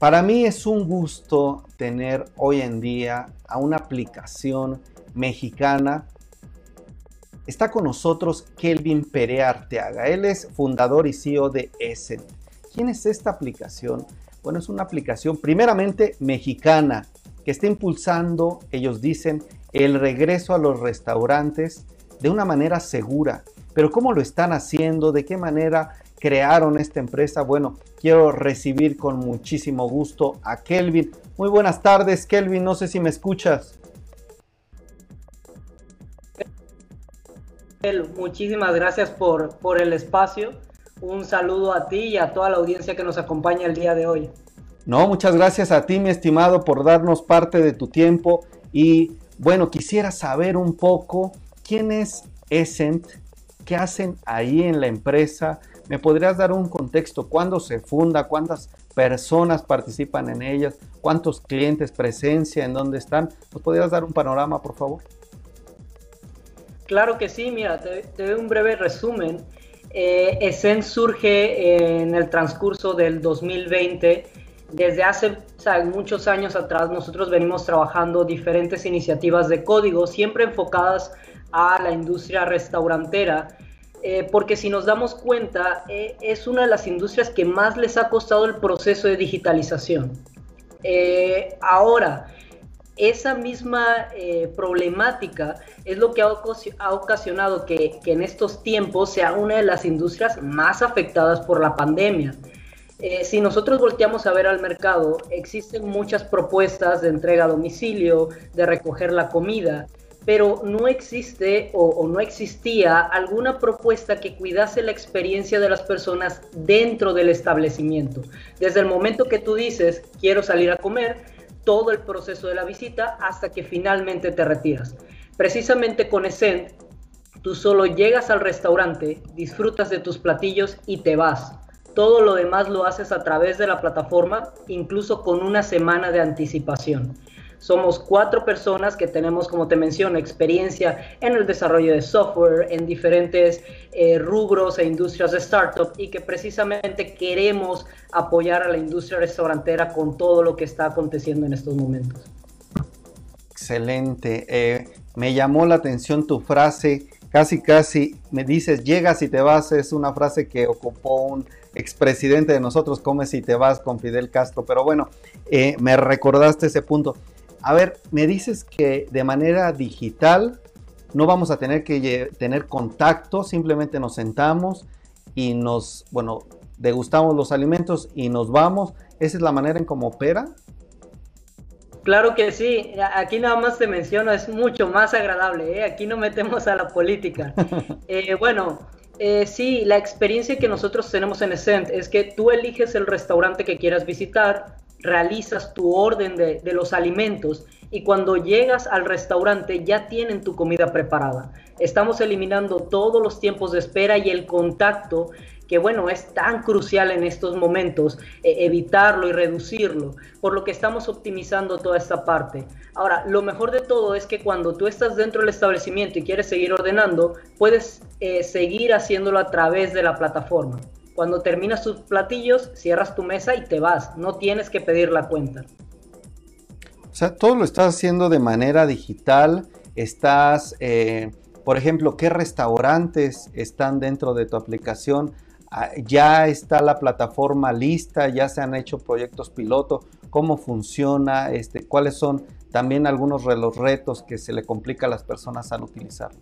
Para mí es un gusto tener hoy en día a una aplicación mexicana. Está con nosotros Kelvin Perea Arteaga. Él es fundador y CEO de Essen. ¿Quién es esta aplicación? Bueno, es una aplicación primeramente mexicana que está impulsando, ellos dicen, el regreso a los restaurantes de una manera segura. Pero ¿cómo lo están haciendo? ¿De qué manera crearon esta empresa? Bueno, quiero recibir con muchísimo gusto a Kelvin. Muy buenas tardes, Kelvin. No sé si me escuchas. Muchísimas gracias por, por el espacio. Un saludo a ti y a toda la audiencia que nos acompaña el día de hoy. No, muchas gracias a ti, mi estimado, por darnos parte de tu tiempo. Y bueno, quisiera saber un poco quién es Essent, qué hacen ahí en la empresa, ¿Me podrías dar un contexto? ¿Cuándo se funda? ¿Cuántas personas participan en ellas? ¿Cuántos clientes, presencia? ¿En dónde están? ¿Nos podrías dar un panorama, por favor? Claro que sí, mira, te, doy un breve resumen. Eh, surge en el transcurso del 2020. Desde hace muchos años atrás nosotros venimos trabajando diferentes iniciativas de código, siempre enfocadas a la industria restaurantera eh, porque si nos damos cuenta, eh, es una de las industrias que más les ha costado el proceso de digitalización. Eh, ahora, esa misma problemática es lo que ha, ocasionado que, que, en estos tiempos sea una de las industrias más afectadas por la pandemia. si nosotros volteamos a ver al mercado, existen muchas propuestas de entrega a domicilio, de recoger la comida, pero no existe o, no existía alguna propuesta que cuidase la experiencia de las personas dentro del establecimiento. Desde el momento que tú dices, quiero salir a comer, todo el proceso de la visita hasta que finalmente te retiras. Precisamente con Essent, tú solo llegas al restaurante, disfrutas de tus platillos y te vas. Todo lo demás lo haces a través de la plataforma, incluso con una semana de anticipación. Somos cuatro personas que tenemos, como te menciono, experiencia en el desarrollo de software, en diferentes eh, rubros e industrias de startup y que precisamente queremos apoyar a la industria restaurantera con todo lo que está aconteciendo en estos momentos. Excelente. Eh, me llamó la atención tu frase, casi casi me dices, llegas y te vas, es una frase que ocupó un expresidente de nosotros, come si te vas con Fidel Castro, pero bueno, eh, me recordaste ese punto. A ver, me dices que de manera digital no vamos a tener que tener contacto, simplemente nos sentamos y nos, bueno, degustamos los alimentos y nos vamos. ¿Esa es la manera en cómo opera? Claro que sí, aquí nada más te menciono, es mucho más agradable, ¿eh? aquí no metemos a la política. Eh, bueno, eh, sí, la experiencia que nosotros tenemos en Essent es que tú eliges el restaurante que quieras visitar, realizas tu orden de, los alimentos y cuando llegas al restaurante ya tienen tu comida preparada. Estamos eliminando todos los tiempos de espera y el contacto que bueno, es tan crucial en estos momentos eh, evitarlo y reducirlo, por lo que estamos optimizando toda esta parte. Ahora, lo mejor de todo es que cuando tú estás dentro del establecimiento y quieres seguir ordenando, puedes eh, seguir haciéndolo a través de la plataforma. Cuando terminas tus platillos, cierras tu mesa y te vas. No tienes que pedir la cuenta. O sea, todo lo estás haciendo de manera digital. Estás, eh, por ejemplo, ¿qué restaurantes están dentro de tu aplicación? Ah, ¿Ya está la plataforma lista? ¿Ya se han hecho proyectos piloto? ¿Cómo funciona? Este, ¿Cuáles son también algunos de los retos que se le complica a las personas al utilizarlo?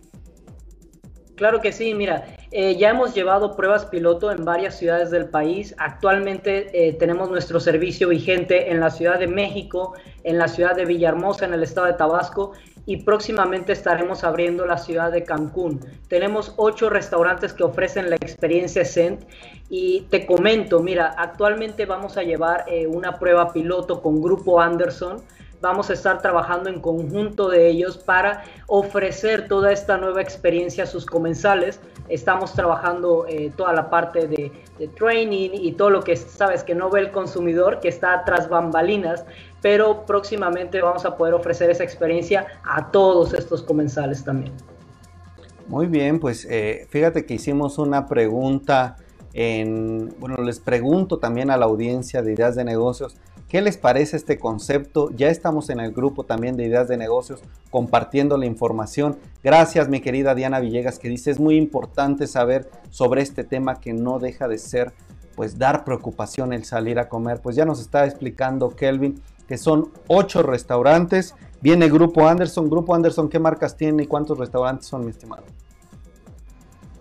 Claro que sí, mira, eh, ya hemos llevado pruebas piloto en varias ciudades del país. Actualmente eh, tenemos nuestro servicio vigente en la Ciudad de México, en la ciudad de Villahermosa, en el estado de Tabasco y próximamente estaremos abriendo la ciudad de Cancún. Tenemos ocho restaurantes que ofrecen la experiencia Cent y te comento, mira, actualmente vamos a llevar eh, una prueba piloto con Grupo Anderson vamos a estar trabajando en conjunto de ellos para ofrecer toda esta nueva experiencia a sus comensales. Estamos trabajando eh, toda la parte de, training y todo lo que sabes que no ve el consumidor, que está tras bambalinas, pero próximamente vamos a poder ofrecer esa experiencia a todos estos comensales también. Muy bien, pues eh, fíjate que hicimos una pregunta en, bueno, les pregunto también a la audiencia de ideas de negocios, ¿Qué les parece este concepto? Ya estamos en el grupo también de ideas de negocios compartiendo la información. Gracias mi querida Diana Villegas que dice es muy importante saber sobre este tema que no deja de ser pues dar preocupación el salir a comer. Pues ya nos está explicando Kelvin que son ocho restaurantes. Viene Grupo Anderson. Grupo Anderson, ¿qué marcas tiene y cuántos restaurantes son, mi estimado?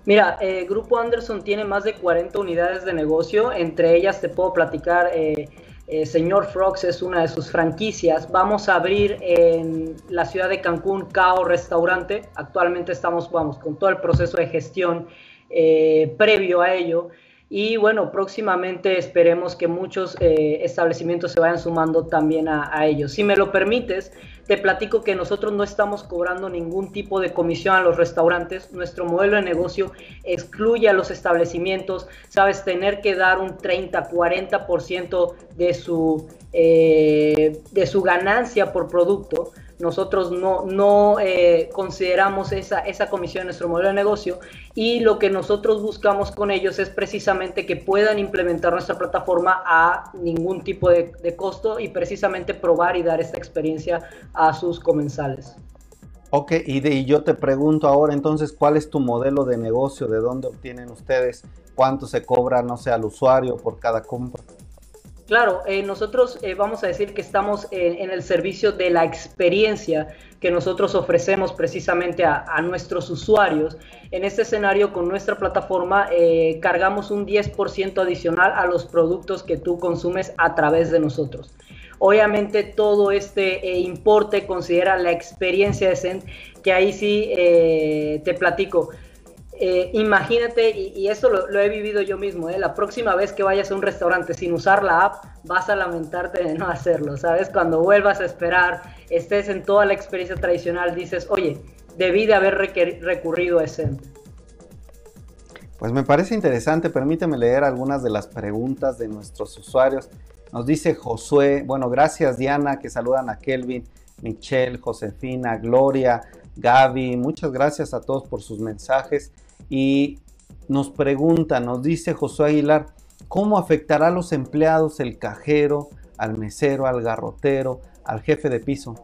Mira, eh, Grupo Anderson tiene más de 40 unidades de negocio. Entre ellas te puedo platicar... Eh, eh, Señor Frogs es una de sus franquicias. Vamos a abrir en la ciudad de Cancún Cao Restaurante. Actualmente estamos, vamos, con todo el proceso de gestión eh, previo a ello. Y bueno, próximamente esperemos que muchos eh, establecimientos se vayan sumando también a, ellos. Si me lo permites, te platico que nosotros no estamos cobrando ningún tipo de comisión a los restaurantes. Nuestro modelo de negocio excluye a los establecimientos. Sabes, tener que dar un 30, 40% de eh, de su ganancia por producto nosotros no, no eh, consideramos esa, esa comisión en nuestro modelo de negocio y lo que nosotros buscamos con ellos es precisamente que puedan implementar nuestra plataforma a ningún tipo de, costo y precisamente probar y dar esta experiencia a sus comensales. Ok, y, y yo te pregunto ahora entonces, ¿cuál es tu modelo de negocio? ¿De dónde obtienen ustedes? ¿Cuánto se cobra, no sé, al usuario por cada compra? Claro, eh, nosotros eh, vamos a decir que estamos en, el servicio de la experiencia que nosotros ofrecemos precisamente a, nuestros usuarios. En este escenario, con nuestra plataforma, eh, cargamos un 10% adicional a los productos que tú consumes a través de nosotros. Obviamente todo este importe considera la experiencia de Send, que ahí sí te platico. Eh, imagínate, y, esto lo, he vivido yo mismo, ¿eh? la próxima vez que vayas a un restaurante sin usar la app, vas a lamentarte de no hacerlo, ¿sabes? Cuando vuelvas a esperar, estés en toda la experiencia tradicional, dices, oye, debí de haber recurrido a ese. Pues me parece interesante, permíteme leer algunas de las preguntas de nuestros usuarios. Nos dice Josué, bueno, gracias Diana, que saludan a Kelvin, Michelle, Josefina, Gloria, Gaby, muchas gracias a todos por sus mensajes y nos pregunta, nos dice Josué Aguilar, ¿cómo afectará a los empleados el cajero, al mesero, al garrotero, al jefe de piso?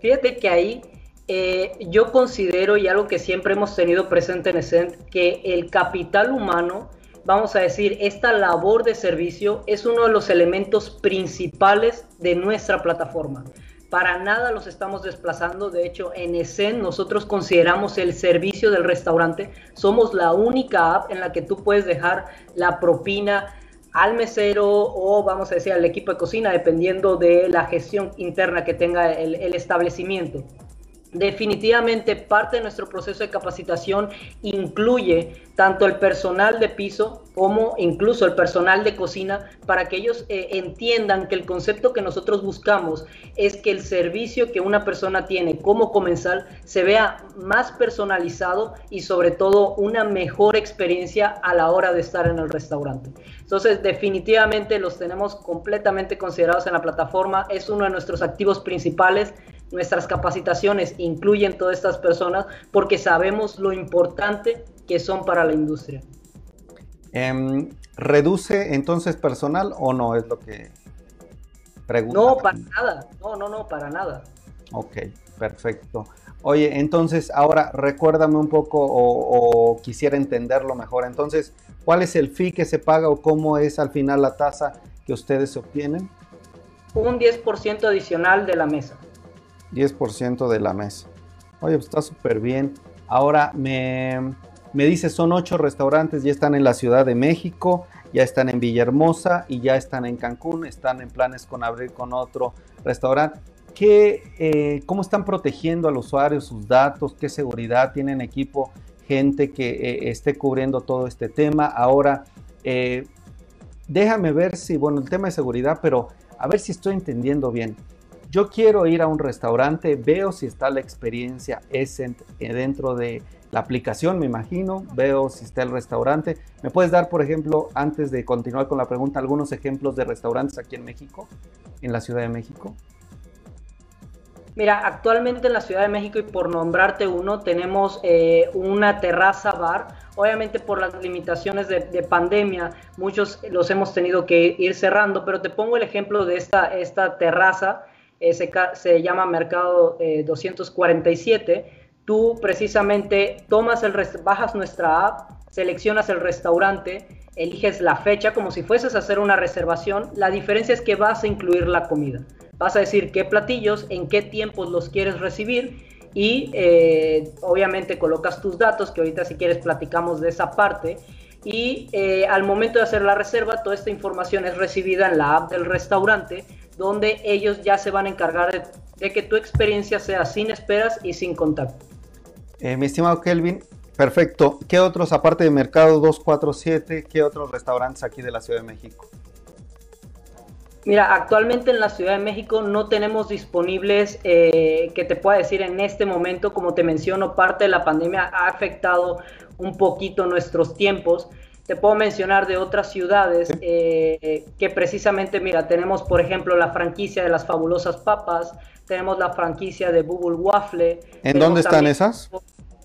Fíjate que ahí eh, yo considero, y algo que siempre hemos tenido presente en ESENT, que el capital humano, vamos a decir, esta labor de servicio es uno de los elementos principales de nuestra plataforma. Para nada los estamos desplazando. De hecho, en ESEN nosotros consideramos el servicio del restaurante. Somos la única app en la que tú puedes dejar la propina al mesero o vamos a decir al equipo de cocina, dependiendo de la gestión interna que tenga el, el establecimiento. Definitivamente parte de nuestro proceso de capacitación incluye tanto el personal de piso como incluso el personal de cocina para que ellos eh, entiendan que el concepto que nosotros buscamos es que el servicio que una persona tiene como comensal se vea más personalizado y sobre todo una mejor experiencia a la hora de estar en el restaurante. Entonces definitivamente los tenemos completamente considerados en la plataforma, es uno de nuestros activos principales Nuestras capacitaciones incluyen todas estas personas porque sabemos lo importante que son para la industria. Em, ¿Reduce entonces personal o no? Es lo que pregunto. No, para nada. No, no, no, para nada. Ok, perfecto. Oye, entonces ahora recuérdame un poco o, o, quisiera entenderlo mejor. Entonces, ¿cuál es el fee que se paga o cómo es al final la tasa que ustedes obtienen? Un 10% adicional de la mesa. 10% de la mesa. Oye, pues está súper bien. Ahora me, me dice, son ocho restaurantes, ya están en la Ciudad de México, ya están en Villahermosa y ya están en Cancún, están en planes con abrir con otro restaurante. ¿Qué, eh, ¿Cómo están protegiendo al usuario sus datos? ¿Qué seguridad tienen equipo? Gente que eh, esté cubriendo todo este tema. Ahora, eh, déjame ver si, bueno, el tema de seguridad, pero a ver si estoy entendiendo bien. Yo quiero ir a un restaurante, veo si está la experiencia eh, dentro de la aplicación, me imagino, veo si está el restaurante. ¿Me puedes dar, por ejemplo, antes de continuar con la pregunta, algunos ejemplos de restaurantes aquí en México, en la Ciudad de México? Mira, actualmente en la Ciudad de México y por nombrarte uno, tenemos eh, una terraza bar. Obviamente por las limitaciones de, pandemia, muchos los hemos tenido que ir cerrando, pero te pongo el ejemplo de esta, esta terraza, eh, se, llama Mercado 247. Eh, Tú precisamente tomas el bajas nuestra app, seleccionas el restaurante, eliges la fecha como si fueses a hacer una reservación. La diferencia es que vas a incluir la comida. Vas a decir qué platillos, en qué tiempos los quieres recibir y eh, obviamente colocas tus datos, que ahorita si quieres platicamos de esa parte. Y eh, al momento de hacer la reserva, toda esta información es recibida en la app del restaurante, donde ellos ya se van a encargar de, de que tu experiencia sea sin esperas y sin contacto. Eh, mi estimado Kelvin, perfecto. ¿Qué otros, aparte de Mercado 247, qué otros restaurantes aquí de la Ciudad de México? Mira, actualmente en la Ciudad de México no tenemos disponibles, eh, que te pueda decir en este momento, como te menciono, parte de la pandemia ha afectado un poquito nuestros tiempos. Te puedo mencionar de otras ciudades eh, que precisamente, mira, tenemos por ejemplo la franquicia de las fabulosas papas, tenemos la franquicia de Bubble Waffle. ¿En dónde están esas?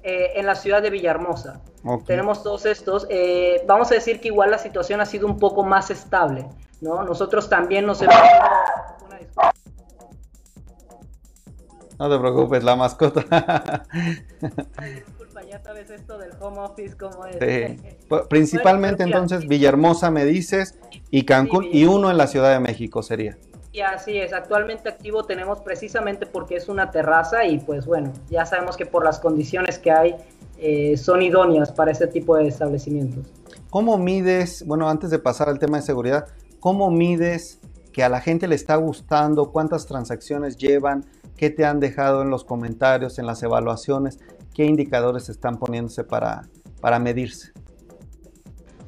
Eh, en la ciudad de Villahermosa. Tenemos todos estos. Eh, vamos a decir que igual la situación ha sido un poco más estable, ¿no? Nosotros también nos hemos... No te preocupes, la mascota. ya sabes esto del home office como es. Sí. Principalmente entonces Villahermosa me dices y Cancún y uno en la Ciudad de México sería. Y así es, actualmente activo tenemos precisamente porque es una terraza y pues bueno, ya sabemos que por las condiciones que hay eh, son idóneas para ese tipo de establecimientos. ¿Cómo mides, bueno, antes de pasar al tema de seguridad, cómo mides que a la gente le está gustando, cuántas transacciones llevan, qué te han dejado en los comentarios, en las evaluaciones, qué indicadores están poniéndose para, para medirse?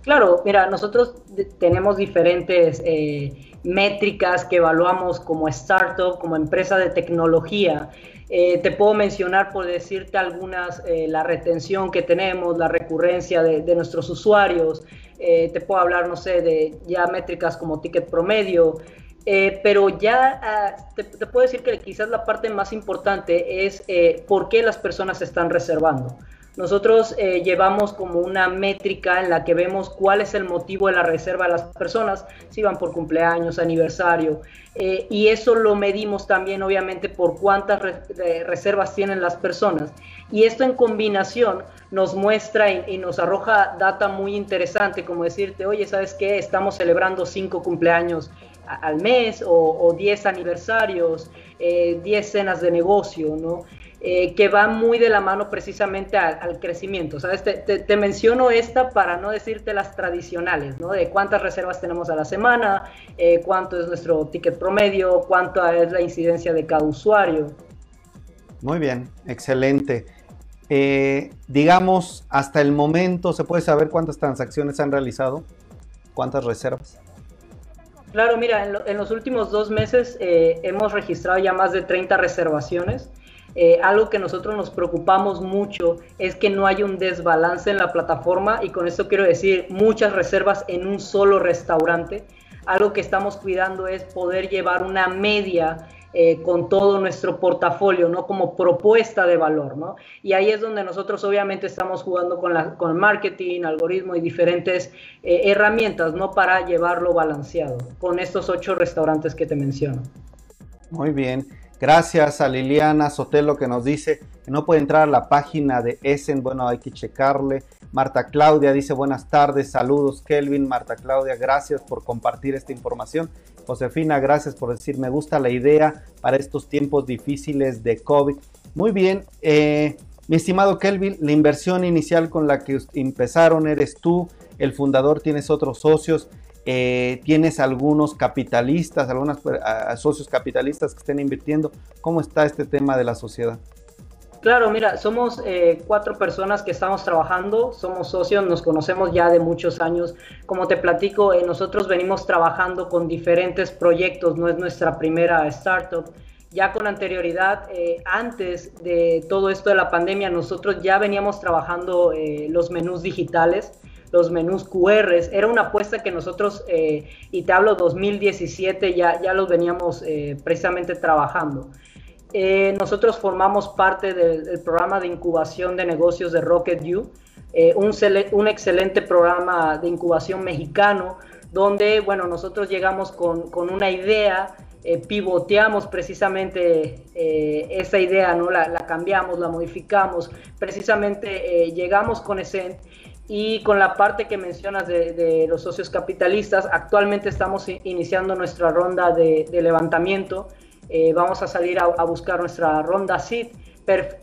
Claro, mira, nosotros tenemos diferentes... Eh, métricas que evaluamos como startup, como empresa de tecnología. Eh, te puedo mencionar, por decirte algunas, eh, la retención que tenemos, la recurrencia de, nuestros usuarios. Te puedo hablar, no sé, de ya métricas como ticket promedio. Pero ya ah, te, te, puedo decir que quizás la parte más importante es por qué las personas están reservando. Nosotros eh, llevamos como una métrica en la que vemos cuál es el motivo de la reserva de las personas, si van por cumpleaños, aniversario, eh, y eso lo medimos también obviamente por cuántas reservas tienen las personas. Y esto en combinación nos muestra y, nos arroja data muy interesante, como decirte, oye, ¿sabes qué? Estamos celebrando cinco cumpleaños al mes o, diez aniversarios, eh, diez cenas de negocio, ¿no? Eh, que va muy de la mano precisamente al, crecimiento. ¿sabes? Te, menciono esta para no decirte las tradicionales, ¿no? De cuántas reservas tenemos a la semana, eh, cuánto es nuestro ticket promedio, cuánto es la incidencia de cada usuario. Muy bien, excelente. Eh, digamos, hasta el momento, ¿se puede saber cuántas transacciones han realizado? ¿Cuántas reservas? Claro, mira, en, los últimos dos meses hemos registrado ya más de 30 reservaciones. Eh, algo que nosotros nos preocupamos mucho es que no hay un desbalance en la plataforma y con esto quiero decir muchas reservas en un solo restaurante. Algo que estamos cuidando es poder llevar una media eh, con todo nuestro portafolio, ¿no? Como propuesta de valor, ¿no? Y ahí es donde nosotros obviamente estamos jugando con, la, con marketing, algoritmo y diferentes eh, herramientas, ¿no? Para llevarlo balanceado con estos ocho restaurantes que te menciono. Muy bien. Gracias a Liliana Sotelo que nos dice que no puede entrar a la página de Essen. Bueno, hay que checarle. Marta Claudia dice buenas tardes, saludos Kelvin. Marta Claudia, gracias por compartir esta información. Josefina, gracias por decir me gusta la idea para estos tiempos difíciles de COVID. Muy bien, eh, mi estimado Kelvin, la inversión inicial con la que empezaron eres tú, el fundador, tienes otros socios. Eh, tienes algunos capitalistas, algunos socios capitalistas que estén invirtiendo. ¿Cómo está este tema de la sociedad? Claro, mira, somos eh, cuatro personas que estamos trabajando, somos socios, nos conocemos ya de muchos años. Como te platico, eh, nosotros venimos trabajando con diferentes proyectos, no es nuestra primera startup. Ya con anterioridad, antes de todo esto de la pandemia, nosotros ya veníamos trabajando los menús digitales los menús QR. Era una apuesta que nosotros, eh, y te hablo 2017, ya, ya los veníamos eh, precisamente trabajando. eh, nosotros formamos parte del, programa de incubación de negocios de Rocket eh, un, excelente programa de incubación mexicano, donde, bueno, nosotros llegamos con, con una idea, pivoteamos precisamente esa idea, ¿no? La, la, cambiamos, la modificamos, precisamente llegamos con ese y con la parte que mencionas de, los socios capitalistas, actualmente estamos iniciando nuestra ronda de, levantamiento. Eh, vamos a salir a, buscar nuestra ronda SID,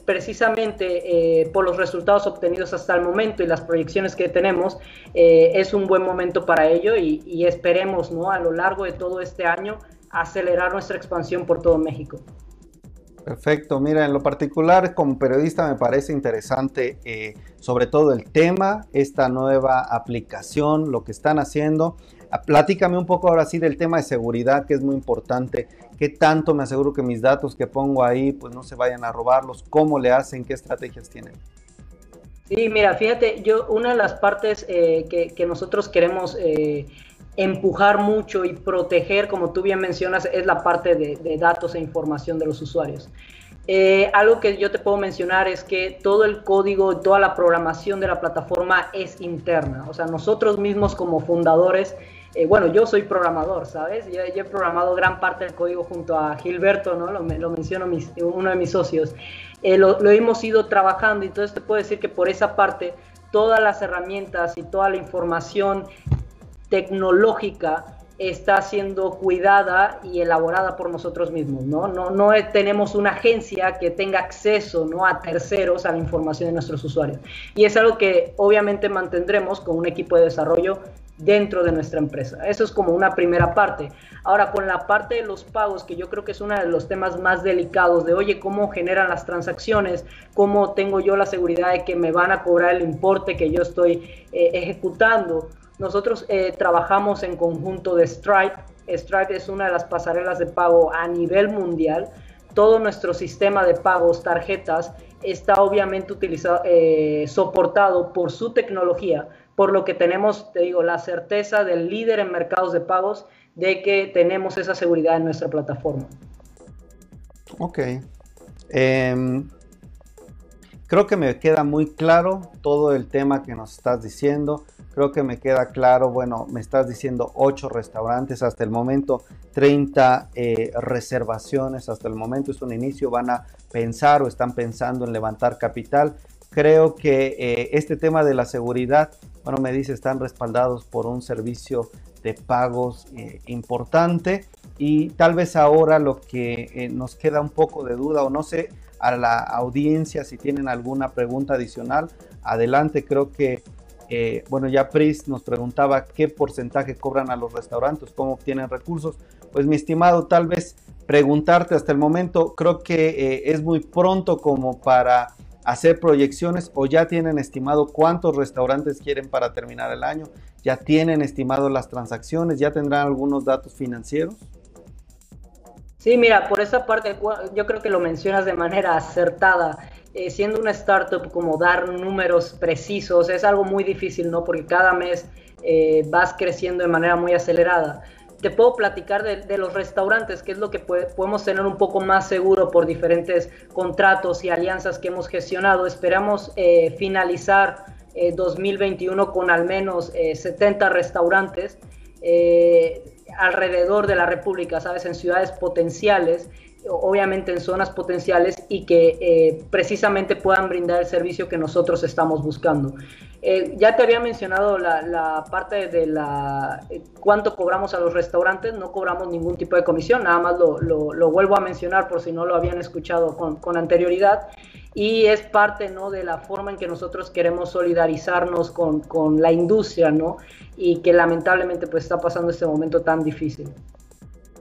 precisamente eh, por los resultados obtenidos hasta el momento y las proyecciones que tenemos, eh, es un buen momento para ello y, y esperemos ¿no? a lo largo de todo este año acelerar nuestra expansión por todo México. Perfecto, mira, en lo particular como periodista me parece interesante eh, sobre todo el tema, esta nueva aplicación, lo que están haciendo. Ah, platícame un poco ahora sí del tema de seguridad, que es muy importante. ¿Qué tanto me aseguro que mis datos que pongo ahí pues no se vayan a robarlos? ¿Cómo le hacen? ¿Qué estrategias tienen? Sí, mira, fíjate, yo una de las partes eh, que, nosotros queremos eh, empujar mucho y proteger, como tú bien mencionas, es la parte de, datos e información de los usuarios. Eh, algo que yo te puedo mencionar es que todo el código, toda la programación de la plataforma es interna. O sea, nosotros mismos como fundadores, eh, bueno, yo soy programador, ¿sabes? Yo, he programado gran parte del código junto a Gilberto, ¿no? Lo, lo menciono uno de mis socios. Eh, lo, lo hemos ido trabajando, entonces te puedo decir que por esa parte todas las herramientas y toda la información tecnológica está siendo cuidada y elaborada por nosotros mismos, ¿no? No, no tenemos una agencia que tenga acceso, ¿no? A terceros a la información de nuestros usuarios. Y es algo que obviamente mantendremos con un equipo de desarrollo dentro de nuestra empresa. Eso es como una primera parte. Ahora, con la parte de los pagos, que yo creo que es uno de los temas más delicados de, oye, ¿cómo generan las transacciones? ¿Cómo tengo yo la seguridad de que me van a cobrar el importe que yo estoy eh, ejecutando? Nosotros eh, trabajamos en conjunto de Stripe. Stripe es una de las pasarelas de pago a nivel mundial. Todo nuestro sistema de pagos, tarjetas, está obviamente utilizado, eh, soportado por su tecnología, por lo que tenemos, te digo, la certeza del líder en mercados de pagos de que tenemos esa seguridad en nuestra plataforma. Ok. Em, creo que me queda muy claro todo el tema que nos estás diciendo. Creo que me queda claro, bueno, me estás diciendo 8 restaurantes hasta el momento, 30 eh, reservaciones hasta el momento, es un inicio, van a pensar o están pensando en levantar capital. Creo que eh, este tema de la seguridad, bueno, me dice, están respaldados por un servicio de pagos eh, importante y tal vez ahora lo que nos queda un poco de duda o no sé a la audiencia si tienen alguna pregunta adicional, adelante, creo que eh, bueno, ya Pris nos preguntaba qué porcentaje cobran a los restaurantes, cómo obtienen recursos. Pues mi estimado, tal vez preguntarte hasta el momento, creo que eh, es muy pronto como para hacer proyecciones o ya tienen estimado cuántos restaurantes quieren para terminar el año, ya tienen estimado las transacciones, ya tendrán algunos datos financieros. Sí, mira, por esa parte yo creo que lo mencionas de manera acertada. Eh, siendo una startup, como dar números precisos es algo muy difícil, ¿no? Porque cada mes eh, vas creciendo de manera muy acelerada. Te puedo platicar de, los restaurantes, que es lo que podemos tener un poco más seguro por diferentes contratos y alianzas que hemos gestionado. Esperamos eh, finalizar 2021 con al menos 70 restaurantes alrededor de la República, ¿sabes? En ciudades potenciales obviamente en zonas potenciales y que eh, precisamente puedan brindar el servicio que nosotros estamos buscando. Eh, ya te había mencionado la, parte de la eh, cuánto cobramos a los restaurantes, no cobramos ningún tipo de comisión, nada más lo, vuelvo a mencionar por si no lo habían escuchado con, anterioridad y es parte ¿no? de la forma en que nosotros queremos solidarizarnos con, con la industria ¿no? y que lamentablemente pues está pasando este momento tan difícil.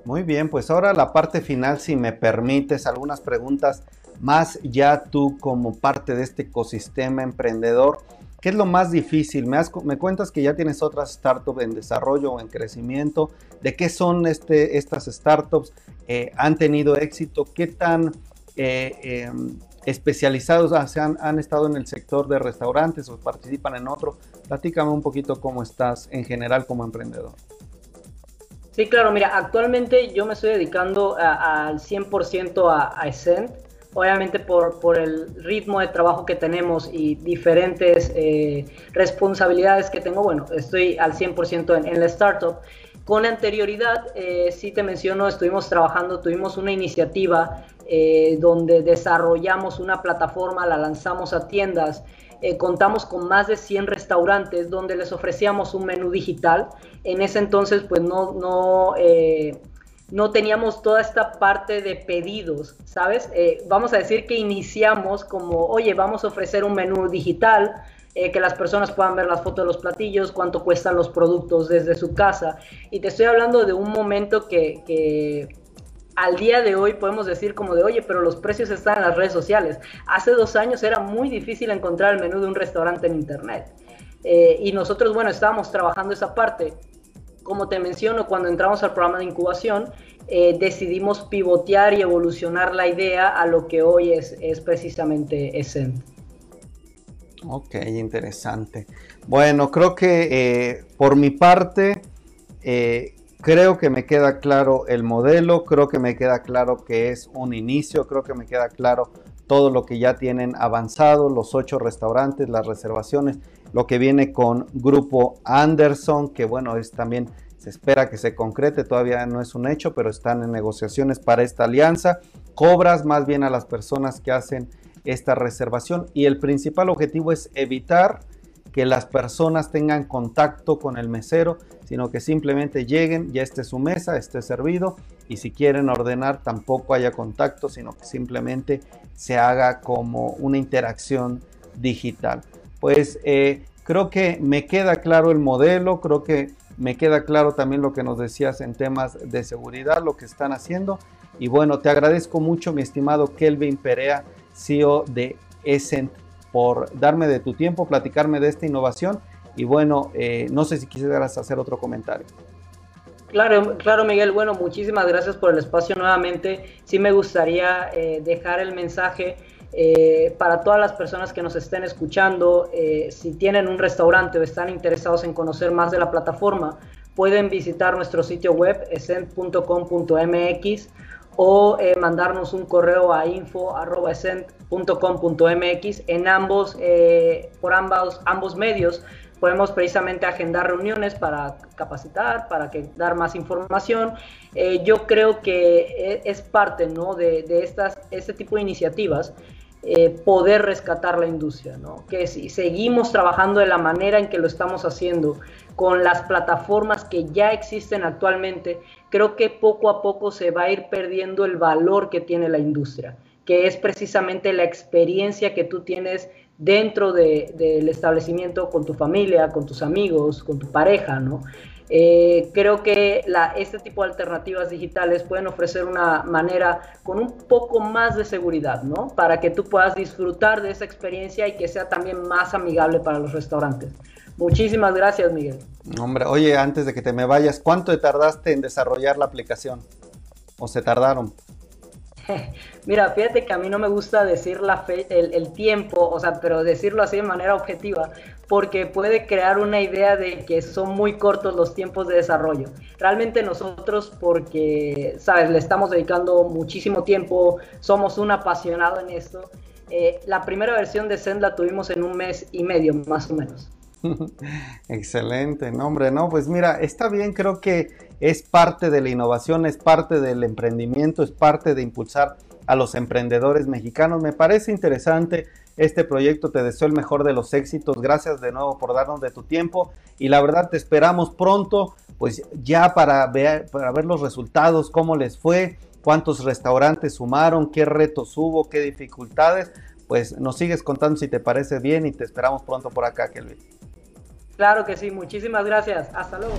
Muy bien, pues ahora la parte final, si me permites, algunas preguntas más ya tú como parte de este ecosistema emprendedor. ¿Qué es lo más difícil? Me, me cuentas que ya tienes otras startups en desarrollo o en crecimiento. ¿De qué son este, estas startups? ¿Han tenido éxito? ¿Qué tan eh, em, especializados han, han, estado en el sector de restaurantes o participan en otro? Platícame un poquito cómo estás en general como emprendedor. Sí, claro, mira, actualmente yo me estoy dedicando al 100% a, a Essent, obviamente por, por, el ritmo de trabajo que tenemos y diferentes eh, responsabilidades que tengo, bueno, estoy al 100% en, en, la startup. Con anterioridad, eh, sí te menciono, estuvimos trabajando, tuvimos una iniciativa eh, donde desarrollamos una plataforma, la lanzamos a tiendas eh, contamos con más de 100 restaurantes donde les ofrecíamos un menú digital. En ese entonces, pues no, no, eh, no teníamos toda esta parte de pedidos, ¿sabes? Eh, vamos a decir que iniciamos como, oye, vamos a ofrecer un menú digital. que las personas puedan ver las fotos de los platillos, cuánto cuestan los productos desde su casa. Y te estoy hablando de un momento que, que al día de hoy podemos decir como de, oye, pero los precios están en las redes sociales. Hace dos años era muy difícil encontrar el menú de un restaurante en Internet. Eh, y nosotros, bueno, estábamos trabajando esa parte. Como te menciono, cuando entramos al programa de incubación, eh, decidimos pivotear y evolucionar la idea a lo que hoy es, es precisamente Essent. Ok, interesante. Bueno, creo que eh, por mi parte, Creo que me queda claro el modelo, creo que me queda claro que es un inicio, creo que me queda claro todo lo que ya tienen avanzado, los ocho restaurantes, las reservaciones, lo que viene con Grupo Anderson, que bueno, es también, se espera que se concrete, todavía no es un hecho, pero están en negociaciones para esta alianza. Cobras más bien a las personas que hacen esta reservación y el principal objetivo es evitar que las personas tengan contacto con el mesero, sino que simplemente lleguen, ya esté su mesa, esté servido y si quieren ordenar tampoco haya contacto, sino que simplemente se haga como una interacción digital. Pues eh, creo que me queda claro el modelo, creo que me queda claro también lo que nos decías en temas de seguridad, lo que están haciendo. Y bueno, te agradezco mucho, mi estimado Kelvin Perea, CEO de Essent, por darme de tu tiempo, platicarme de esta innovación y bueno, eh, no sé si quisieras hacer otro comentario. Claro, claro, Miguel. Bueno, muchísimas gracias por el espacio nuevamente. Sí me gustaría eh, dejar el mensaje eh, para todas las personas que nos estén escuchando. si tienen un restaurante o están interesados en conocer más de la plataforma, pueden visitar nuestro sitio web, escent.com.mx o mandarnos un correo a info.com.mx en ambos, por ambos, ambos medios podemos precisamente agendar reuniones para capacitar, para que, dar más información. Eh, yo creo que e, es parte ¿no? de, de estas, este tipo de iniciativas. Eh, poder rescatar la industria, ¿no? que si seguimos trabajando de la manera en que lo estamos haciendo, con las plataformas que ya existen actualmente, creo que poco a poco se va a ir perdiendo el valor que tiene la industria, que es precisamente la experiencia que tú tienes dentro del establecimiento con tu familia, con tus amigos, con tu pareja, ¿no? Eh, creo que este tipo de alternativas digitales pueden ofrecer una manera con un poco más de seguridad, ¿no? Para que tú puedas disfrutar de esa experiencia y que sea también más amigable para los restaurantes. Muchísimas gracias, Miguel. Hombre, oye, antes de que te me vayas, ¿cuánto te tardaste en desarrollar la aplicación? ¿O se tardaron? Mira, fíjate que a mí no me gusta decir la fe, el, tiempo, o sea, pero decirlo así de manera objetiva, porque puede crear una idea de que son muy cortos los tiempos de desarrollo. Realmente nosotros, porque, sabes, le estamos dedicando muchísimo tiempo, somos un apasionado en esto. Eh, la primera versión de Zen la tuvimos en un mes y medio, más o menos. Excelente, nombre, no, pues mira, está bien, creo que es parte de la innovación, es parte del emprendimiento, es parte de impulsar a los emprendedores mexicanos. Me parece interesante este proyecto, te deseo el mejor de los éxitos, gracias de nuevo por darnos de tu tiempo y la verdad te esperamos pronto, pues ya para ver, para ver los resultados, cómo les fue, cuántos restaurantes sumaron, qué retos hubo, qué dificultades, pues nos sigues contando si te parece bien y te esperamos pronto por acá, Kelvin. Claro que sí, muchísimas gracias. Hasta luego.